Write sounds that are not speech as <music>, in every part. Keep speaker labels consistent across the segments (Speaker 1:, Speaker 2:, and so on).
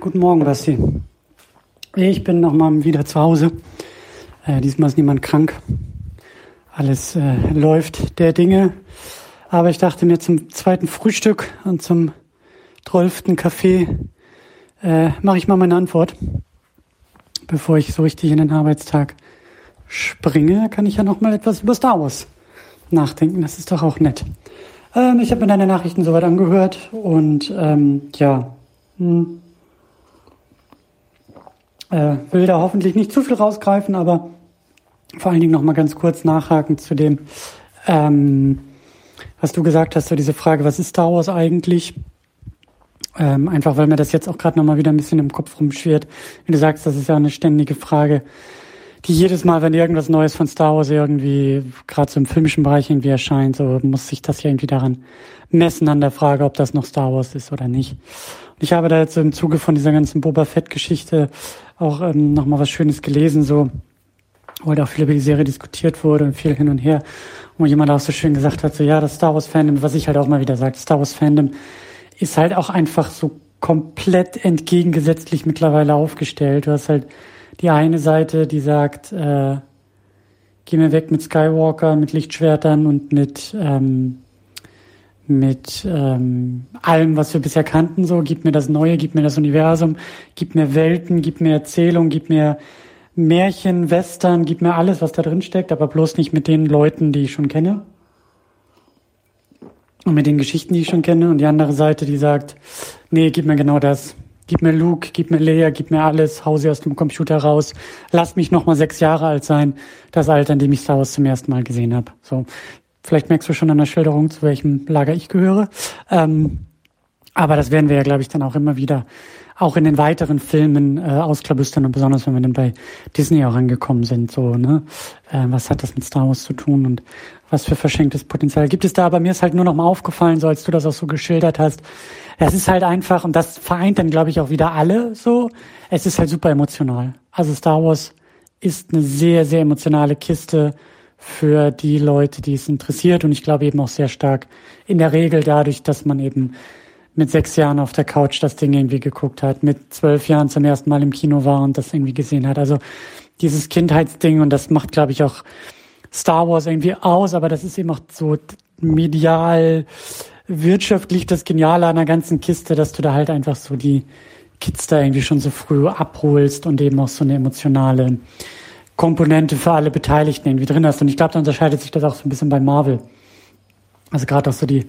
Speaker 1: Guten Morgen, Basti. Ich bin nochmal wieder zu Hause. Äh, diesmal ist niemand krank. Alles äh, läuft der Dinge. Aber ich dachte mir zum zweiten Frühstück und zum zwölften Kaffee äh, mache ich mal meine Antwort. Bevor ich so richtig in den Arbeitstag springe, kann ich ja noch mal etwas über Star Wars nachdenken. Das ist doch auch nett. Ähm, ich habe mir deine Nachrichten soweit angehört und ähm, ja, hm, äh, will da hoffentlich nicht zu viel rausgreifen, aber vor allen Dingen noch mal ganz kurz nachhaken zu dem, ähm, was du gesagt hast, so diese Frage, was ist Star Wars eigentlich? Ähm, einfach weil mir das jetzt auch gerade noch mal wieder ein bisschen im Kopf rumschwirrt. Wie du sagst, das ist ja eine ständige Frage, die jedes Mal, wenn irgendwas Neues von Star Wars irgendwie, gerade so im filmischen Bereich irgendwie erscheint, so muss sich das ja irgendwie daran messen an der Frage, ob das noch Star Wars ist oder nicht. Und ich habe da jetzt im Zuge von dieser ganzen Boba Fett-Geschichte auch ähm, noch mal was Schönes gelesen, so wo halt auch viel über die Serie diskutiert wurde und viel hin und her, wo jemand auch so schön gesagt hat, so ja, das Star Wars Fandom, was ich halt auch mal wieder sage, Star Wars Fandom ist halt auch einfach so komplett entgegengesetzlich mittlerweile aufgestellt. Du hast halt die eine Seite, die sagt, äh, geh mir weg mit Skywalker, mit Lichtschwertern und mit ähm, mit ähm, allem, was wir bisher kannten, so, gib mir das Neue, gib mir das Universum, gib mir Welten, gib mir Erzählung, gib mir Märchen, Western, gib mir alles, was da drin steckt, aber bloß nicht mit den Leuten, die ich schon kenne. Und mit den Geschichten, die ich schon kenne. Und die andere Seite, die sagt, nee, gib mir genau das. Gib mir Luke, gib mir Leia, gib mir alles, hau sie aus dem Computer raus. Lass mich noch mal sechs Jahre alt sein. Das Alter, in dem ich Star Wars zum ersten Mal gesehen habe. So, vielleicht merkst du schon an der Schilderung, zu welchem Lager ich gehöre. Ähm, aber das werden wir ja, glaube ich, dann auch immer wieder auch in den weiteren Filmen äh, ausklabüstern und besonders wenn wir dann bei Disney auch angekommen sind, so, ne? Äh, was hat das mit Star Wars zu tun und was für verschenktes Potenzial gibt es da? Aber mir ist halt nur noch mal aufgefallen, so als du das auch so geschildert hast. Es ist halt einfach, und das vereint dann, glaube ich, auch wieder alle so, es ist halt super emotional. Also Star Wars ist eine sehr, sehr emotionale Kiste für die Leute, die es interessiert und ich glaube eben auch sehr stark in der Regel dadurch, dass man eben mit sechs Jahren auf der Couch das Ding irgendwie geguckt hat, mit zwölf Jahren zum ersten Mal im Kino war und das irgendwie gesehen hat. Also dieses Kindheitsding und das macht, glaube ich, auch Star Wars irgendwie aus, aber das ist eben auch so medial, wirtschaftlich das Geniale an der ganzen Kiste, dass du da halt einfach so die Kids da irgendwie schon so früh abholst und eben auch so eine emotionale Komponente für alle Beteiligten irgendwie drin hast. Und ich glaube, da unterscheidet sich das auch so ein bisschen bei Marvel. Also gerade auch so die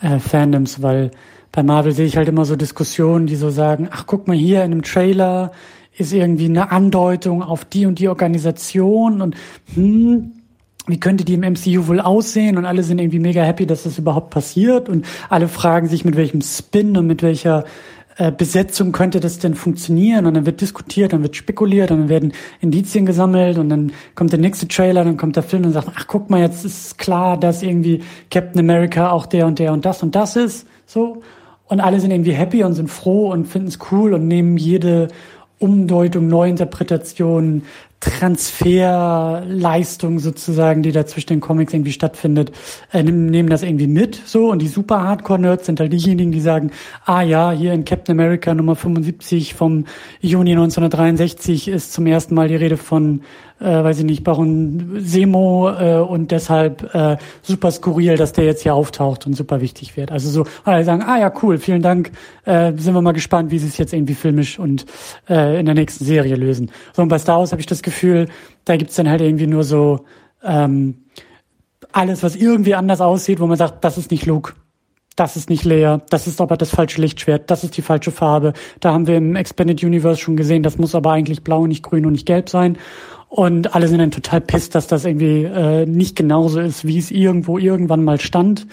Speaker 1: äh, Fandoms, weil bei Marvel sehe ich halt immer so Diskussionen, die so sagen, ach guck mal hier in einem Trailer ist irgendwie eine Andeutung auf die und die Organisation und hm, wie könnte die im MCU wohl aussehen? Und alle sind irgendwie mega happy, dass das überhaupt passiert. Und alle fragen sich, mit welchem Spin und mit welcher Besetzung könnte das denn funktionieren? Und dann wird diskutiert, dann wird spekuliert, dann werden Indizien gesammelt und dann kommt der nächste Trailer, dann kommt der Film und sagt, ach guck mal, jetzt ist klar, dass irgendwie Captain America auch der und der und das und das ist. So. Und alle sind irgendwie happy und sind froh und finden es cool und nehmen jede Umdeutung, Neuinterpretation, Transferleistung sozusagen, die da zwischen den Comics irgendwie stattfindet, äh, nehmen das irgendwie mit, so. Und die super Hardcore-Nerds sind halt diejenigen, die sagen, ah ja, hier in Captain America Nummer 75 vom Juni 1963 ist zum ersten Mal die Rede von äh, weiß ich nicht, Baron Semo äh, und deshalb äh, super skurril, dass der jetzt hier auftaucht und super wichtig wird. Also so, alle sagen, ah ja, cool, vielen Dank, äh, sind wir mal gespannt, wie sie es jetzt irgendwie filmisch und äh, in der nächsten Serie lösen. So, und bei Star Wars habe ich das Gefühl, da gibt's dann halt irgendwie nur so ähm, alles, was irgendwie anders aussieht, wo man sagt, das ist nicht Luke, das ist nicht leer, das ist aber das falsche Lichtschwert, das ist die falsche Farbe. Da haben wir im Expanded Universe schon gesehen, das muss aber eigentlich blau, nicht grün und nicht gelb sein. Und alle sind dann total pisst, dass das irgendwie äh, nicht genauso ist, wie es irgendwo irgendwann mal stand.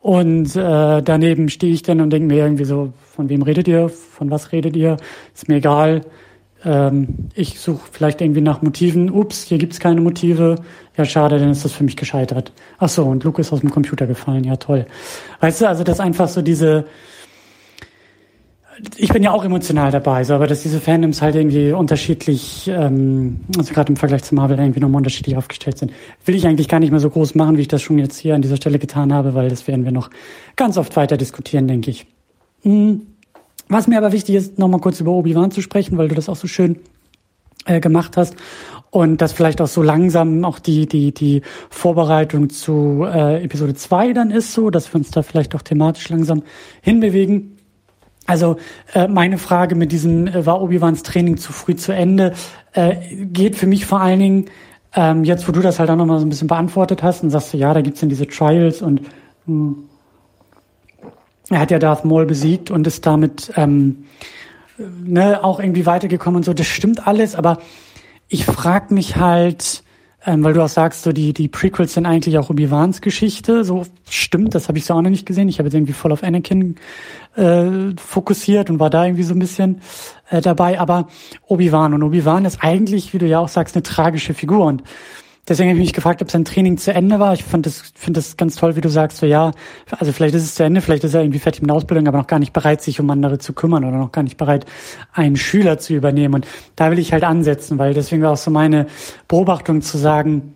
Speaker 1: Und äh, daneben stehe ich dann und denke mir irgendwie so, von wem redet ihr? Von was redet ihr? Ist mir egal. Ähm, ich suche vielleicht irgendwie nach Motiven. Ups, hier gibt's keine Motive. Ja, schade, dann ist das für mich gescheitert. Ach so, und Luke ist aus dem Computer gefallen. Ja, toll. Weißt du, also das einfach so diese ich bin ja auch emotional dabei, so, aber dass diese Fandoms halt irgendwie unterschiedlich, ähm, also gerade im Vergleich zu Marvel irgendwie nochmal unterschiedlich aufgestellt sind, will ich eigentlich gar nicht mehr so groß machen, wie ich das schon jetzt hier an dieser Stelle getan habe, weil das werden wir noch ganz oft weiter diskutieren, denke ich. Hm. Was mir aber wichtig ist, nochmal kurz über Obi-Wan zu sprechen, weil du das auch so schön äh, gemacht hast und das vielleicht auch so langsam auch die die die Vorbereitung zu äh, Episode 2 dann ist so, dass wir uns da vielleicht auch thematisch langsam hinbewegen. Also äh, meine Frage mit diesem äh, war Obi-Wans Training zu früh zu Ende äh, geht für mich vor allen Dingen ähm, jetzt, wo du das halt auch nochmal so ein bisschen beantwortet hast und sagst ja, da gibt's dann diese Trials und mh, hm, er hat ja Darth Maul besiegt und ist damit ähm, ne, auch irgendwie weitergekommen und so. Das stimmt alles, aber ich frag mich halt, ähm, weil du auch sagst, so die, die Prequels sind eigentlich auch Obi-Wans Geschichte. So stimmt, das habe ich so auch noch nicht gesehen. Ich habe jetzt irgendwie voll auf Anakin äh, fokussiert und war da irgendwie so ein bisschen äh, dabei. Aber Obi-Wan und Obi-Wan ist eigentlich, wie du ja auch sagst, eine tragische Figur. Und Deswegen habe ich mich gefragt, ob sein Training zu Ende war. Ich fand das, finde das ganz toll, wie du sagst, so ja, also vielleicht ist es zu Ende, vielleicht ist er irgendwie fertig mit der Ausbildung, aber noch gar nicht bereit, sich um andere zu kümmern oder noch gar nicht bereit, einen Schüler zu übernehmen. Und da will ich halt ansetzen, weil deswegen war auch so meine Beobachtung zu sagen,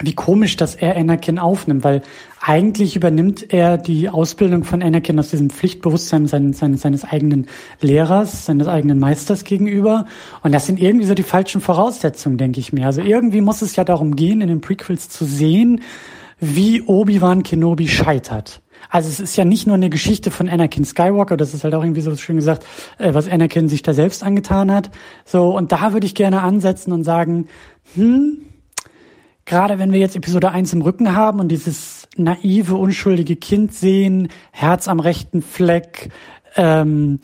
Speaker 1: wie komisch, dass er Anakin aufnimmt, weil eigentlich übernimmt er die Ausbildung von Anakin aus diesem Pflichtbewusstsein seines, seines, seines eigenen Lehrers, seines eigenen Meisters gegenüber. Und das sind irgendwie so die falschen Voraussetzungen, denke ich mir. Also irgendwie muss es ja darum gehen, in den Prequels zu sehen, wie Obi-Wan Kenobi scheitert. Also es ist ja nicht nur eine Geschichte von Anakin Skywalker, das ist halt auch irgendwie so schön gesagt, äh, was Anakin sich da selbst angetan hat. So, und da würde ich gerne ansetzen und sagen, hm, gerade wenn wir jetzt Episode 1 im Rücken haben und dieses naive, unschuldige Kind sehen, Herz am rechten Fleck, ähm,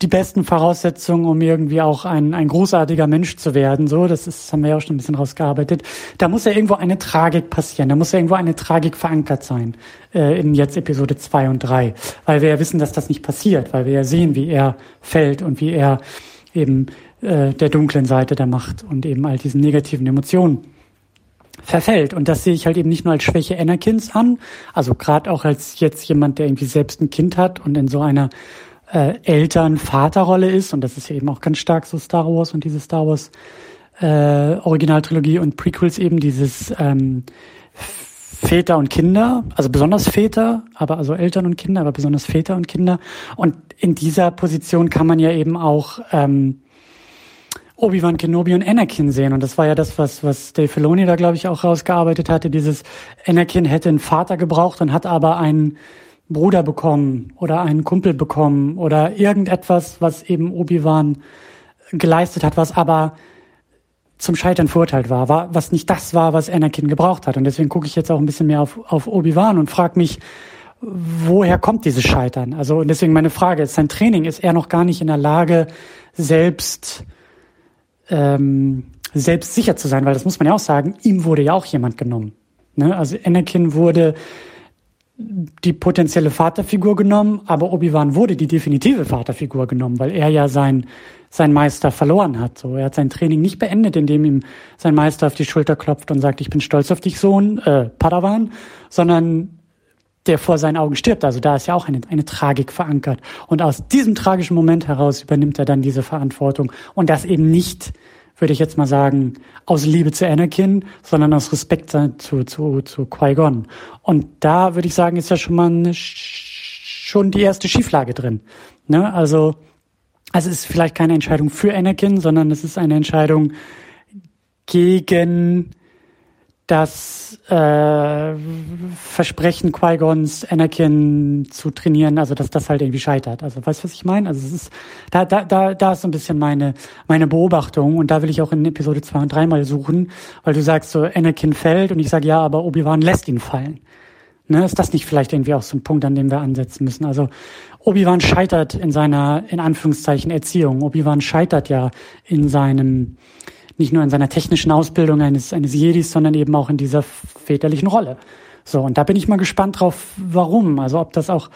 Speaker 1: die besten Voraussetzungen, um irgendwie auch ein, ein großartiger Mensch zu werden. So, das ist, das haben wir ja auch schon ein bisschen rausgearbeitet. Da muss ja irgendwo eine Tragik passieren. Da muss ja irgendwo eine Tragik verankert sein äh, in jetzt Episode 2 und 3. Weil wir ja wissen, dass das nicht passiert, weil wir ja sehen, wie er fällt und wie er eben äh, der dunklen Seite der Macht und eben all diesen negativen Emotionen verfällt. Und das sehe ich halt eben nicht nur als Schwäche Anakins an, also gerade auch als jetzt jemand, der irgendwie selbst ein Kind hat und in so einer äh, Eltern-Vater-Rolle ist. Und das ist ja eben auch ganz stark so Star Wars und diese Star Wars äh, Originaltrilogie und Prequels eben dieses ähm, Väter und Kinder, also besonders Väter, aber also Eltern und Kinder, aber besonders Väter und Kinder. Und in dieser Position kann man ja eben auch ähm, Obi-Wan Kenobi und Anakin sehen. Und das war ja das, was, was Dave Filoni da, glaube ich, auch rausgearbeitet hatte. Dieses Anakin hätte einen Vater gebraucht und hat aber einen Bruder bekommen oder einen Kumpel bekommen oder irgendetwas, was eben Obi-Wan geleistet hat, was aber zum Scheitern verurteilt war, war, was nicht das war, was Anakin gebraucht hat. Und deswegen gucke ich jetzt auch ein bisschen mehr auf, auf Obi-Wan und frage mich, woher kommt dieses Scheitern? Also, und deswegen meine Frage ist, sein Training ist er noch gar nicht in der Lage, selbst ähm, selbst sicher zu sein, weil das muss man ja auch sagen, ihm wurde ja auch jemand genommen. Ne? Also Anakin wurde die potenzielle Vaterfigur genommen, aber Obi-Wan wurde die definitive Vaterfigur genommen, weil er ja sein, sein Meister verloren hat. So, er hat sein Training nicht beendet, indem ihm sein Meister auf die Schulter klopft und sagt, ich bin stolz auf dich, Sohn, äh, Padawan, sondern der vor seinen Augen stirbt. Also da ist ja auch eine, eine Tragik verankert. Und aus diesem tragischen Moment heraus übernimmt er dann diese Verantwortung. Und das eben nicht, würde ich jetzt mal sagen, aus Liebe zu Anakin, sondern aus Respekt zu, zu, zu Qui-Gon. Und da würde ich sagen, ist ja schon mal eine, schon die erste Schieflage drin. Ne? Also, also es ist vielleicht keine Entscheidung für Anakin, sondern es ist eine Entscheidung gegen das äh, Versprechen Qui-Gons, Anakin zu trainieren, also dass das halt irgendwie scheitert. Also weißt du, was ich meine? Also es ist, da, da, da, da ist so ein bisschen meine, meine Beobachtung und da will ich auch in Episode 2 und 3 mal suchen, weil du sagst so, Anakin fällt und ich sage ja, aber Obi-Wan lässt ihn fallen. Ne, ist das nicht vielleicht irgendwie auch so ein Punkt, an dem wir ansetzen müssen? Also Obi-Wan scheitert in seiner, in Anführungszeichen, Erziehung. Obi-Wan scheitert ja in seinem, nicht nur in seiner technischen Ausbildung eines, eines Jedis, sondern eben auch in dieser väterlichen Rolle. So, und da bin ich mal gespannt drauf, warum. Also ob das auch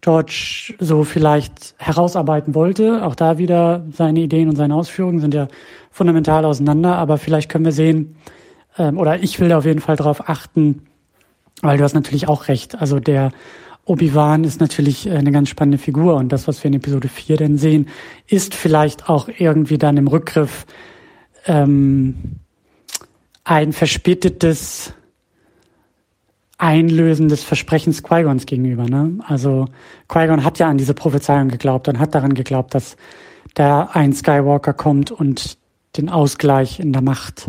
Speaker 1: George so vielleicht herausarbeiten wollte. Auch da wieder seine Ideen und seine Ausführungen sind ja fundamental auseinander, aber vielleicht können wir sehen, ähm, oder ich will da auf jeden Fall drauf achten, weil du hast natürlich auch recht. Also der Obi-Wan ist natürlich äh, eine ganz spannende Figur und das, was wir in Episode 4 denn sehen, ist vielleicht auch irgendwie dann im Rückgriff ähm, ein verspätetes Einlösen des Versprechens Qui-Gons gegenüber. Ne? Also Qui-Gon hat ja an diese Prophezeiung geglaubt und hat daran geglaubt, dass da ein Skywalker kommt und den Ausgleich in der Macht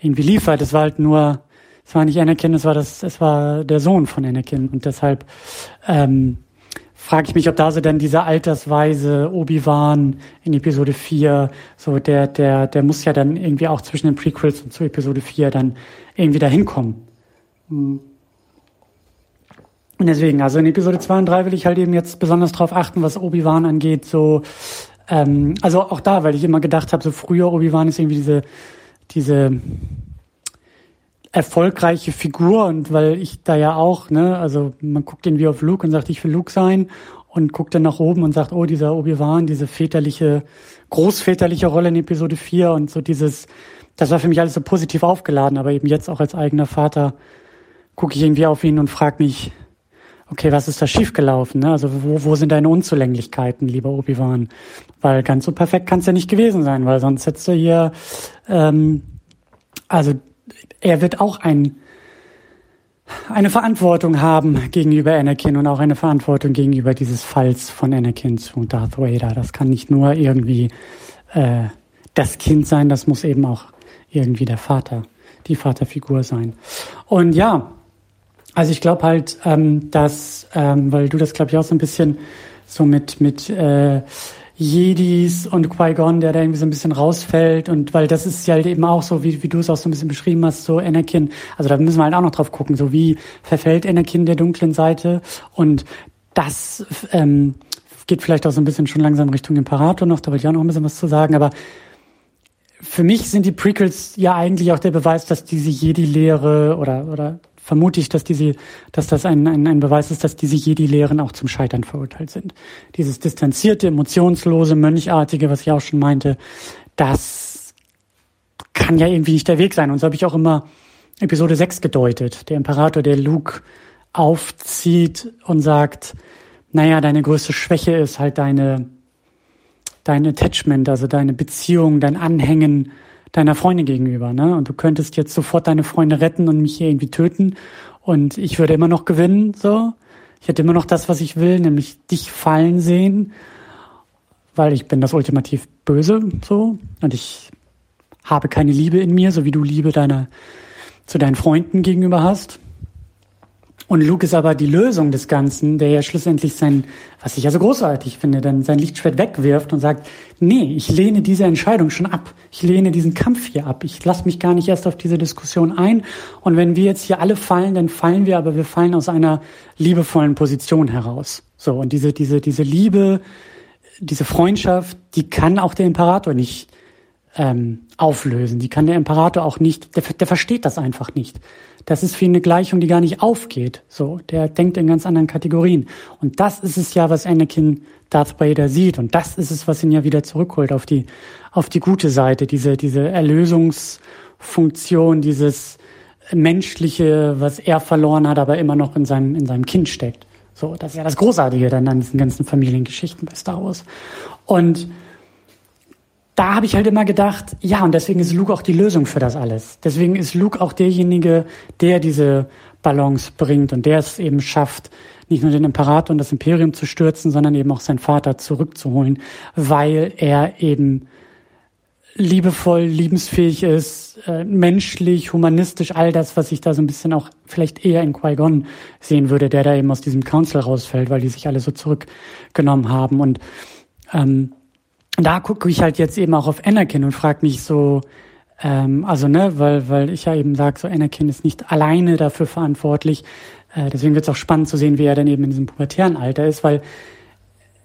Speaker 1: irgendwie liefert. Es war halt nur, es war nicht Anakin, es war das, es war der Sohn von Anakin und deshalb ähm, frage ich mich, ob da so dann dieser altersweise Obi-Wan in Episode 4, so der, der, der muss ja dann irgendwie auch zwischen den Prequels und zu Episode 4 dann irgendwie da hinkommen. Hm. Und deswegen, also in Episode 2 und 3 will ich halt eben jetzt besonders drauf achten, was Obi-Wan angeht, so, ähm, also auch da, weil ich immer gedacht habe, so früher Obi-Wan ist irgendwie diese, diese erfolgreiche Figur und weil ich da ja auch, ne, also man guckt irgendwie auf Luke und sagt, ich will Luke sein und guckt dann nach oben und sagt, oh, dieser Obi-Wan, diese väterliche, großväterliche Rolle in Episode 4 und so dieses, das war für mich alles so positiv aufgeladen, aber eben jetzt auch als eigener Vater gucke ich irgendwie auf ihn und frage mich, okay, was ist da schiefgelaufen? Ne? Also wo, wo sind deine Unzulänglichkeiten, lieber Obi-Wan? Weil ganz so perfekt kann es ja nicht gewesen sein, weil sonst hättest du hier, ähm, also er wird auch ein, eine Verantwortung haben gegenüber Anakin und auch eine Verantwortung gegenüber dieses Falls von Anakin zu Darth Vader. Das kann nicht nur irgendwie äh, das Kind sein, das muss eben auch irgendwie der Vater, die Vaterfigur sein. Und ja, also ich glaube halt, ähm, dass, ähm, weil du das glaube ich auch so ein bisschen so mit mit äh, Jedis und Qui-Gon, der da irgendwie so ein bisschen rausfällt und weil das ist ja halt eben auch so, wie, wie du es auch so ein bisschen beschrieben hast, so Anakin, also da müssen wir halt auch noch drauf gucken, so wie verfällt Anakin der dunklen Seite und das ähm, geht vielleicht auch so ein bisschen schon langsam Richtung Imperator noch, da wollte ich auch noch ein bisschen was zu sagen, aber für mich sind die Prequels ja eigentlich auch der Beweis, dass diese Jedi-Lehre oder, oder vermute ich, dass diese, dass das ein, ein, ein Beweis ist, dass diese Jedi-Lehren auch zum Scheitern verurteilt sind. Dieses distanzierte, emotionslose, mönchartige, was ich auch schon meinte, das kann ja irgendwie nicht der Weg sein. Und so habe ich auch immer Episode 6 gedeutet. Der Imperator, der Luke aufzieht und sagt, naja, deine größte Schwäche ist halt deine, dein Attachment, also deine Beziehung, dein Anhängen deiner Freundin gegenüber, ne? Und du könntest jetzt sofort deine Freunde retten und mich hier irgendwie töten und ich würde immer noch gewinnen, so. Ich hätte immer noch das, was ich will, nämlich dich fallen sehen, weil ich bin das ultimativ Böse, so. Und ich habe keine Liebe in mir, so wie du Liebe deiner, zu deinen Freunden gegenüber hast. Und Luke ist aber die Lösung des Ganzen, der ja schlussendlich sein, was ich ja so großartig finde, dann sein Lichtschwert wegwirft und sagt, nee, ich lehne diese Entscheidung schon ab. Ich lehne diesen Kampf hier ab. Ich lasse mich gar nicht erst auf diese Diskussion ein. Und wenn wir jetzt hier alle fallen, dann fallen wir, aber wir fallen aus einer liebevollen Position heraus. So, und diese, diese, diese Liebe, diese Freundschaft, die kann auch der Imperator nicht ähm, auflösen. Die kann der Imperator auch nicht, der, der versteht das einfach nicht. Das ist für ihn eine Gleichung, die gar nicht aufgeht. So, der denkt in ganz anderen Kategorien. Und das ist es ja, was Anakin Darth Vader sieht. Und das ist es, was ihn ja wieder zurückholt auf die, auf die gute Seite. Diese, diese Erlösungsfunktion, dieses menschliche, was er verloren hat, aber immer noch in seinem, in seinem Kind steckt. So, das ist ja das Großartige dann an diesen ganzen Familiengeschichten bei Star Wars. Und da habe ich halt immer gedacht, ja, und deswegen ist Luke auch die Lösung für das alles. Deswegen ist Luke auch derjenige, der diese Balance bringt und der es eben schafft, nicht nur den Imperator und das Imperium zu stürzen, sondern eben auch seinen Vater zurückzuholen, weil er eben liebevoll, liebensfähig ist, äh, menschlich, humanistisch, all das, was ich da so ein bisschen auch vielleicht eher in Qui-Gon sehen würde, der da eben aus diesem Council rausfällt, weil die sich alle so zurückgenommen haben. Und ähm, da gucke ich halt jetzt eben auch auf Anakin und frage mich so, ähm, also ne, weil, weil ich ja eben sage, so Anakin ist nicht alleine dafür verantwortlich. Äh, deswegen wird es auch spannend zu sehen, wie er dann eben in diesem pubertären Alter ist, weil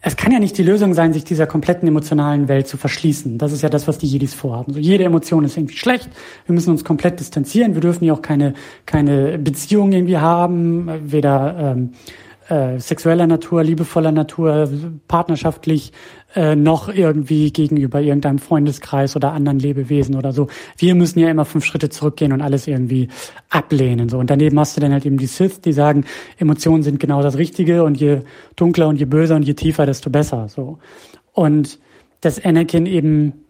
Speaker 1: es kann ja nicht die Lösung sein, sich dieser kompletten emotionalen Welt zu verschließen. Das ist ja das, was die Jedis vorhaben. So jede Emotion ist irgendwie schlecht. Wir müssen uns komplett distanzieren. Wir dürfen ja auch keine keine Beziehung irgendwie haben, weder ähm, äh, sexueller Natur, liebevoller Natur, partnerschaftlich äh, noch irgendwie gegenüber irgendeinem Freundeskreis oder anderen Lebewesen oder so. Wir müssen ja immer fünf Schritte zurückgehen und alles irgendwie ablehnen. So. Und daneben hast du dann halt eben die Sith, die sagen, Emotionen sind genau das Richtige und je dunkler und je böser und je tiefer, desto besser. So. Und dass Anakin eben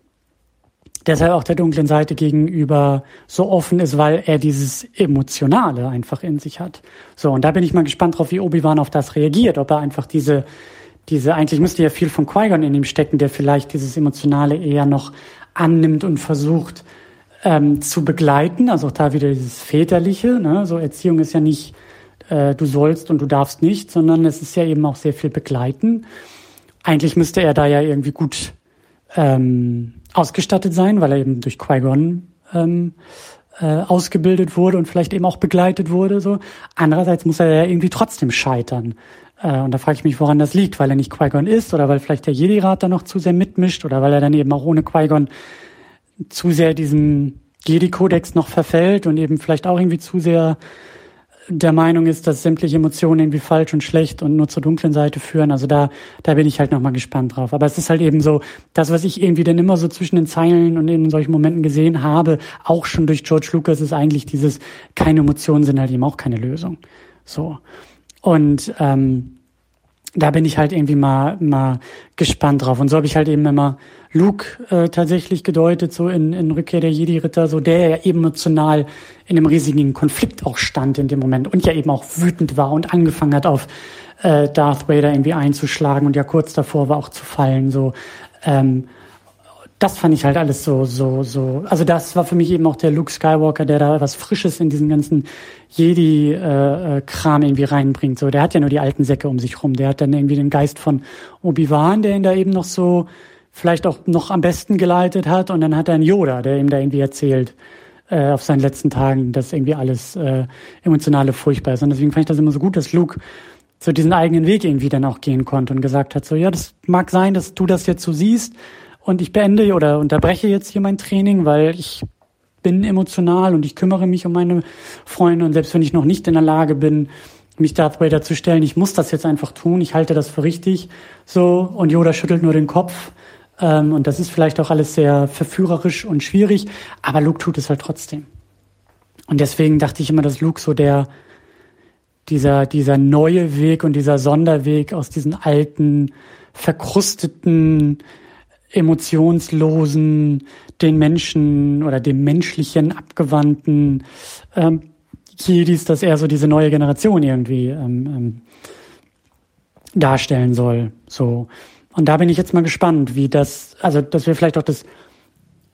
Speaker 1: deshalb auch der dunklen Seite gegenüber so offen ist, weil er dieses Emotionale einfach in sich hat. So, und da bin ich mal gespannt drauf, wie Obi-Wan auf das reagiert, ob er einfach diese, diese, eigentlich müsste ja viel von Qui-Gon in ihm stecken, der vielleicht dieses Emotionale eher noch annimmt und versucht ähm, zu begleiten. Also auch da wieder dieses Väterliche, ne? so Erziehung ist ja nicht, äh, du sollst und du darfst nicht, sondern es ist ja eben auch sehr viel begleiten. Eigentlich müsste er da ja irgendwie gut ähm, ausgestattet sein, weil er eben durch Qui-Gon ähm, äh, ausgebildet wurde und vielleicht eben auch begleitet wurde. So. Andererseits muss er ja irgendwie trotzdem scheitern. Äh, und da frage ich mich, woran das liegt, weil er nicht Qui-Gon ist oder weil vielleicht der Jedi-Rat da noch zu sehr mitmischt oder weil er dann eben auch ohne Qui-Gon zu sehr diesem Jedi-Kodex noch verfällt und eben vielleicht auch irgendwie zu sehr der Meinung ist, dass sämtliche Emotionen irgendwie falsch und schlecht und nur zur dunklen Seite führen. Also da, da bin ich halt nochmal gespannt drauf. Aber es ist halt eben so, das, was ich irgendwie dann immer so zwischen den Zeilen und in solchen Momenten gesehen habe, auch schon durch George Lucas, ist eigentlich dieses, keine Emotionen sind halt eben auch keine Lösung. So. Und ähm, da bin ich halt irgendwie mal, mal gespannt drauf. Und so habe ich halt eben immer Luke äh, tatsächlich gedeutet, so in, in Rückkehr der Jedi-Ritter, so der ja emotional in einem riesigen Konflikt auch stand in dem Moment und ja eben auch wütend war und angefangen hat auf äh, Darth Vader irgendwie einzuschlagen und ja kurz davor war auch zu fallen. So ähm, das fand ich halt alles so, so, so. Also das war für mich eben auch der Luke Skywalker, der da was Frisches in diesen ganzen Jedi-Kram äh, irgendwie reinbringt. So, der hat ja nur die alten Säcke um sich rum. Der hat dann irgendwie den Geist von Obi-Wan, der ihn da eben noch so vielleicht auch noch am besten geleitet hat. Und dann hat er einen Yoda, der ihm da irgendwie erzählt äh, auf seinen letzten Tagen, dass irgendwie alles äh, emotionale furchtbar ist. Und deswegen fand ich das immer so gut, dass Luke so diesen eigenen Weg irgendwie dann auch gehen konnte und gesagt hat, so, ja, das mag sein, dass du das jetzt so siehst, und ich beende oder unterbreche jetzt hier mein Training, weil ich bin emotional und ich kümmere mich um meine Freunde. Und selbst wenn ich noch nicht in der Lage bin, mich Darth Vader zu stellen, ich muss das jetzt einfach tun, ich halte das für richtig, so, und Yoda schüttelt nur den Kopf, ähm, und das ist vielleicht auch alles sehr verführerisch und schwierig, aber Luke tut es halt trotzdem. Und deswegen dachte ich immer, dass Luke so der, dieser, dieser neue Weg und dieser Sonderweg aus diesen alten, verkrusteten, emotionslosen, den Menschen oder dem menschlichen abgewandten ähm, Jedis, dass er so diese neue Generation irgendwie ähm, ähm, darstellen soll. So. Und da bin ich jetzt mal gespannt, wie das, also dass wir vielleicht auch das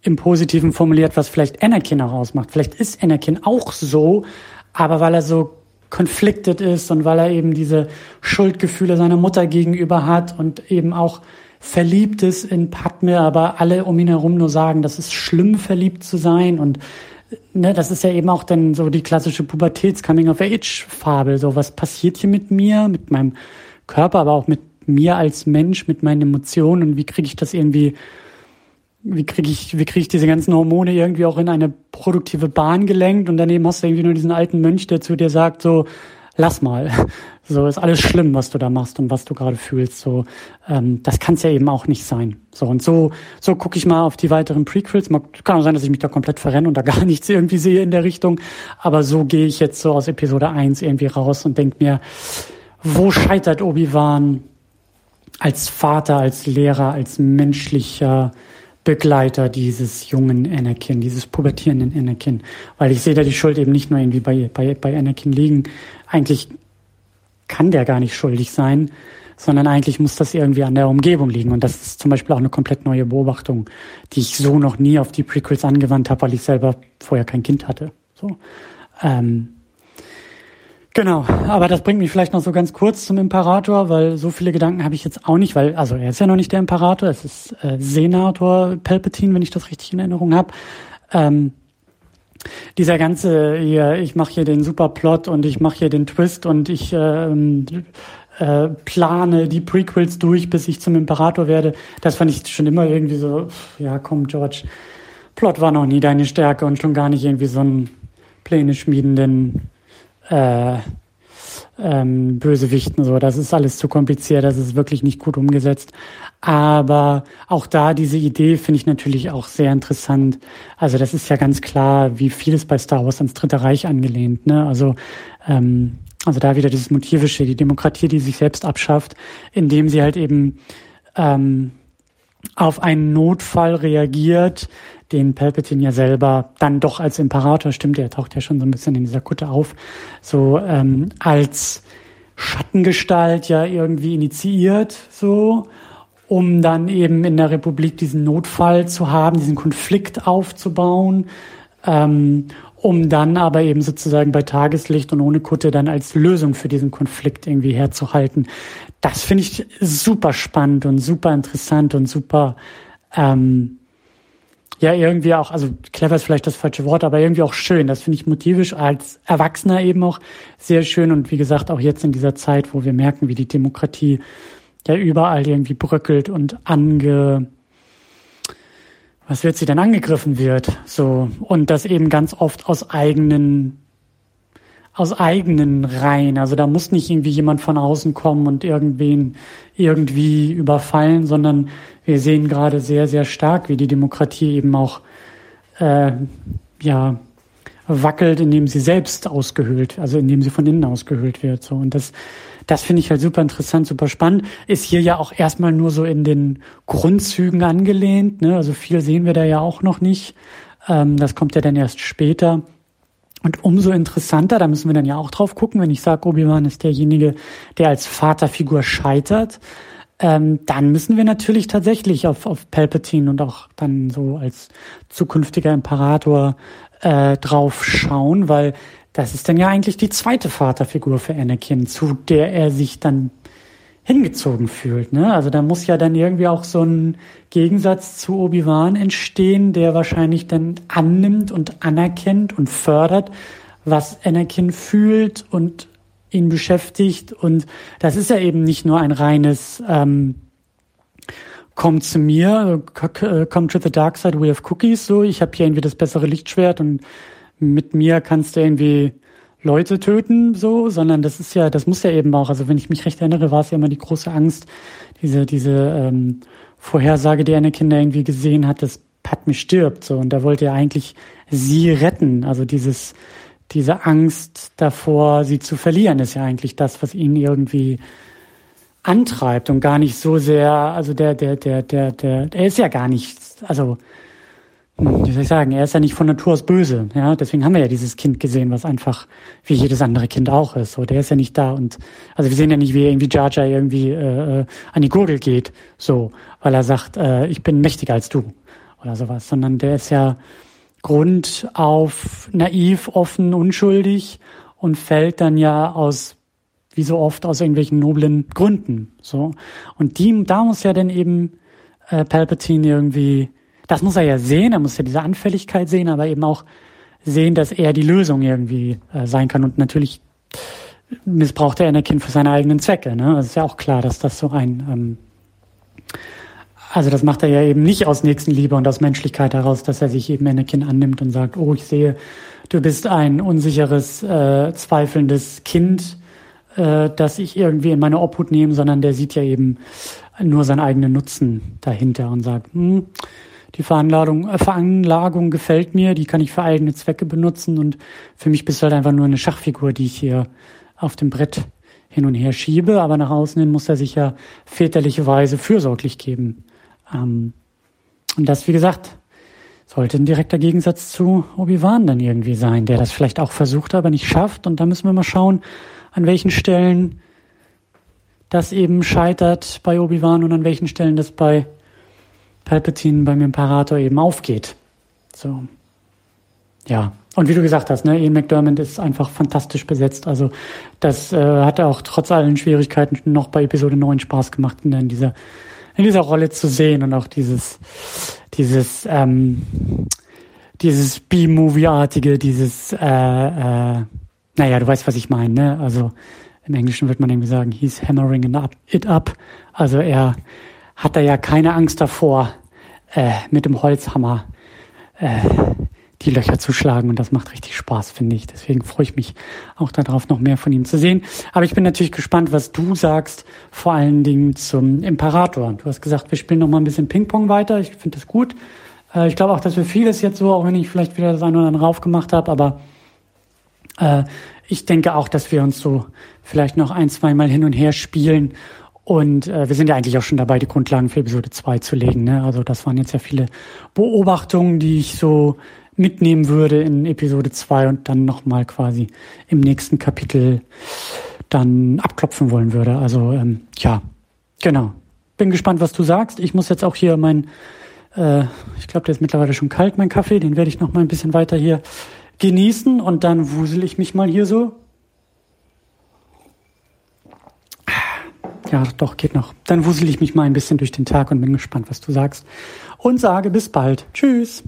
Speaker 1: im Positiven formuliert, was vielleicht Anakin auch ausmacht. Vielleicht ist Anakin auch so, aber weil er so konfliktet ist und weil er eben diese Schuldgefühle seiner Mutter gegenüber hat und eben auch verliebt ist in Padme, aber alle um ihn herum nur sagen, das ist schlimm, verliebt zu sein. Und ne, das ist ja eben auch dann so die klassische Pubertäts-Coming-of-Age-Fabel. So, was passiert hier mit mir, mit meinem Körper, aber auch mit mir als Mensch, mit meinen Emotionen? Und wie kriege ich das irgendwie, wie kriege ich, wie kriege ich diese ganzen Hormone irgendwie auch in eine produktive Bahn gelenkt? Und daneben hast du irgendwie nur diesen alten Mönch, der zu dir sagt, so, lass mal. <laughs> So ist alles schlimm, was du da machst und was du gerade fühlst. So, ähm, das kann es ja eben auch nicht sein. So und so, so gucke ich mal auf die weiteren Prequels. Mal, kann auch sein, dass ich mich da komplett verrenne und da <laughs> gar nichts irgendwie sehe in der Richtung. Aber so gehe ich jetzt so aus Episode 1 irgendwie raus und denk mir, wo scheitert Obi-Wan als Vater, als Lehrer, als menschlicher Begleiter dieses jungen Anakin, dieses pubertierenden Anakin. Weil ich sehe da die Schuld eben nicht nur irgendwie bei, bei, bei Anakin liegen. Eigentlich kann der gar nicht schuldig sein, sondern eigentlich muss das irgendwie an der Umgebung liegen. Und das ist zum Beispiel auch eine komplett neue Beobachtung, die ich so noch nie auf die Prequels angewandt habe, weil ich selber vorher kein Kind hatte. So. Ähm, genau, aber das bringt mich vielleicht noch so ganz kurz zum Imperator, weil so viele Gedanken habe ich jetzt auch nicht, weil, also er ist ja noch nicht der Imperator, es ist äh, Senator Palpatine, wenn ich das richtig in Erinnerung habe. Ähm, dieser ganze hier, ich mache hier den Superplot und ich mache hier den Twist und ich ähm, äh, plane die Prequels durch, bis ich zum Imperator werde, das fand ich schon immer irgendwie so, ja komm George, Plot war noch nie deine Stärke und schon gar nicht irgendwie so einen Pläne schmiedenden äh, ähm, Bösewichten. So, das ist alles zu kompliziert, das ist wirklich nicht gut umgesetzt. Aber auch da diese Idee finde ich natürlich auch sehr interessant. Also das ist ja ganz klar, wie vieles bei Star Wars ans Dritte Reich angelehnt. Ne? Also ähm, also da wieder dieses Motivische, die Demokratie, die sich selbst abschafft, indem sie halt eben ähm, auf einen Notfall reagiert, den Palpatine ja selber dann doch als Imperator, stimmt, er taucht ja schon so ein bisschen in dieser Kutte auf, so ähm, als Schattengestalt ja irgendwie initiiert, so, um dann eben in der Republik diesen Notfall zu haben, diesen Konflikt aufzubauen, ähm, um dann aber eben sozusagen bei Tageslicht und ohne Kutte dann als Lösung für diesen Konflikt irgendwie herzuhalten. Das finde ich super spannend und super interessant und super ähm, ja irgendwie auch, also clever ist vielleicht das falsche Wort, aber irgendwie auch schön. Das finde ich motivisch als Erwachsener eben auch sehr schön und wie gesagt auch jetzt in dieser Zeit, wo wir merken, wie die Demokratie ja überall irgendwie bröckelt und ange, was wird sie denn angegriffen wird, so und das eben ganz oft aus eigenen aus eigenen Reihen. Also da muss nicht irgendwie jemand von außen kommen und irgendwen irgendwie überfallen, sondern wir sehen gerade sehr, sehr stark, wie die Demokratie eben auch äh, ja wackelt, indem sie selbst ausgehöhlt, also indem sie von innen ausgehöhlt wird. So und das, das finde ich halt super interessant, super spannend. Ist hier ja auch erstmal nur so in den Grundzügen angelehnt. Ne? Also viel sehen wir da ja auch noch nicht. Ähm, das kommt ja dann erst später. Und umso interessanter, da müssen wir dann ja auch drauf gucken, wenn ich sage, Obi-Wan ist derjenige, der als Vaterfigur scheitert, ähm, dann müssen wir natürlich tatsächlich auf, auf Palpatine und auch dann so als zukünftiger Imperator äh, drauf schauen, weil das ist dann ja eigentlich die zweite Vaterfigur für Anakin, zu der er sich dann hingezogen fühlt. Ne? Also da muss ja dann irgendwie auch so ein Gegensatz zu Obi-Wan entstehen, der wahrscheinlich dann annimmt und anerkennt und fördert, was Anakin fühlt und ihn beschäftigt. Und das ist ja eben nicht nur ein reines ähm, Komm zu mir, äh, come to the dark side, we have cookies. So, ich habe hier irgendwie das bessere Lichtschwert und mit mir kannst du irgendwie Leute töten, so, sondern das ist ja, das muss ja eben auch, also wenn ich mich recht erinnere, war es ja immer die große Angst, diese, diese ähm, Vorhersage, die eine Kinder irgendwie gesehen hat, dass Padme stirbt, so, und da wollte er eigentlich sie retten, also dieses, diese Angst davor, sie zu verlieren, ist ja eigentlich das, was ihn irgendwie antreibt und gar nicht so sehr, also der, der, der, der, der, er ist ja gar nicht, also wie soll ich sagen, er ist ja nicht von Natur aus böse, ja, deswegen haben wir ja dieses Kind gesehen, was einfach wie jedes andere Kind auch ist, so, der ist ja nicht da und, also wir sehen ja nicht, wie irgendwie Jar Jar irgendwie äh, äh, an die Gurgel geht, so, weil er sagt, äh, ich bin mächtiger als du oder sowas, sondern der ist ja Grund auf naiv, offen, unschuldig und fällt dann ja aus, wie so oft, aus irgendwelchen noblen Gründen, so. Und die, da muss ja dann eben äh, Palpatine irgendwie das muss er ja sehen, er muss ja diese Anfälligkeit sehen, aber eben auch sehen, dass er die Lösung irgendwie äh, sein kann. Und natürlich missbraucht er Anakin für seine eigenen Zwecke. Ne? Das ist ja auch klar, dass das so ein... Ähm, also das macht er ja eben nicht aus Nächstenliebe und aus Menschlichkeit heraus, dass er sich eben Anakin annimmt und sagt, oh, ich sehe, du bist ein unsicheres, äh, zweifelndes Kind, äh, das ich irgendwie in meine Obhut nehme, sondern der sieht ja eben nur seinen eigenen Nutzen dahinter und sagt, hm, die Veranlagung, äh, Veranlagung gefällt mir, die kann ich für eigene Zwecke benutzen und für mich bist du halt einfach nur eine Schachfigur, die ich hier auf dem Brett hin und her schiebe, aber nach außen hin muss er sich ja väterlicherweise fürsorglich geben. Ähm, und das, wie gesagt, sollte ein direkter Gegensatz zu Obi-Wan dann irgendwie sein, der das vielleicht auch versucht, aber nicht schafft. Und da müssen wir mal schauen, an welchen Stellen das eben scheitert bei Obi-Wan und an welchen Stellen das bei Palpatine beim Imperator eben aufgeht. So. Ja. Und wie du gesagt hast, ne, Ian McDermott ist einfach fantastisch besetzt. Also das äh, hat auch trotz allen Schwierigkeiten noch bei Episode 9 Spaß gemacht, ihn in dieser in dieser Rolle zu sehen und auch dieses dieses ähm, dieses B-Movie-artige, dieses äh, äh, naja, du weißt, was ich meine, ne? Also im Englischen wird man irgendwie sagen, he's hammering it up. Also er hat er ja keine Angst davor, äh, mit dem Holzhammer äh, die Löcher zu schlagen. Und das macht richtig Spaß, finde ich. Deswegen freue ich mich auch darauf, noch mehr von ihm zu sehen. Aber ich bin natürlich gespannt, was du sagst, vor allen Dingen zum Imperator. Du hast gesagt, wir spielen noch mal ein bisschen Ping-Pong weiter. Ich finde das gut. Äh, ich glaube auch, dass wir vieles jetzt so, auch wenn ich vielleicht wieder das eine oder andere raufgemacht habe, aber äh, ich denke auch, dass wir uns so vielleicht noch ein, zweimal hin und her spielen Und äh, wir sind ja eigentlich auch schon dabei, die Grundlagen für Episode 2 zu legen. Ne? Also das waren jetzt ja viele Beobachtungen, die ich so mitnehmen würde in Episode 2 und dann nochmal quasi im nächsten Kapitel dann abklopfen wollen würde. Also ähm, ja, genau. Bin gespannt, was du sagst. Ich muss jetzt auch hier mein, äh, ich glaube, der ist mittlerweile schon kalt, mein Kaffee. Den werde ich noch mal ein bisschen weiter hier genießen und dann wusel ich mich mal hier so. Ja, doch, geht noch. Dann wusel ich mich mal ein bisschen durch den Tag und bin gespannt, was du sagst. Und sage bis bald. Tschüss.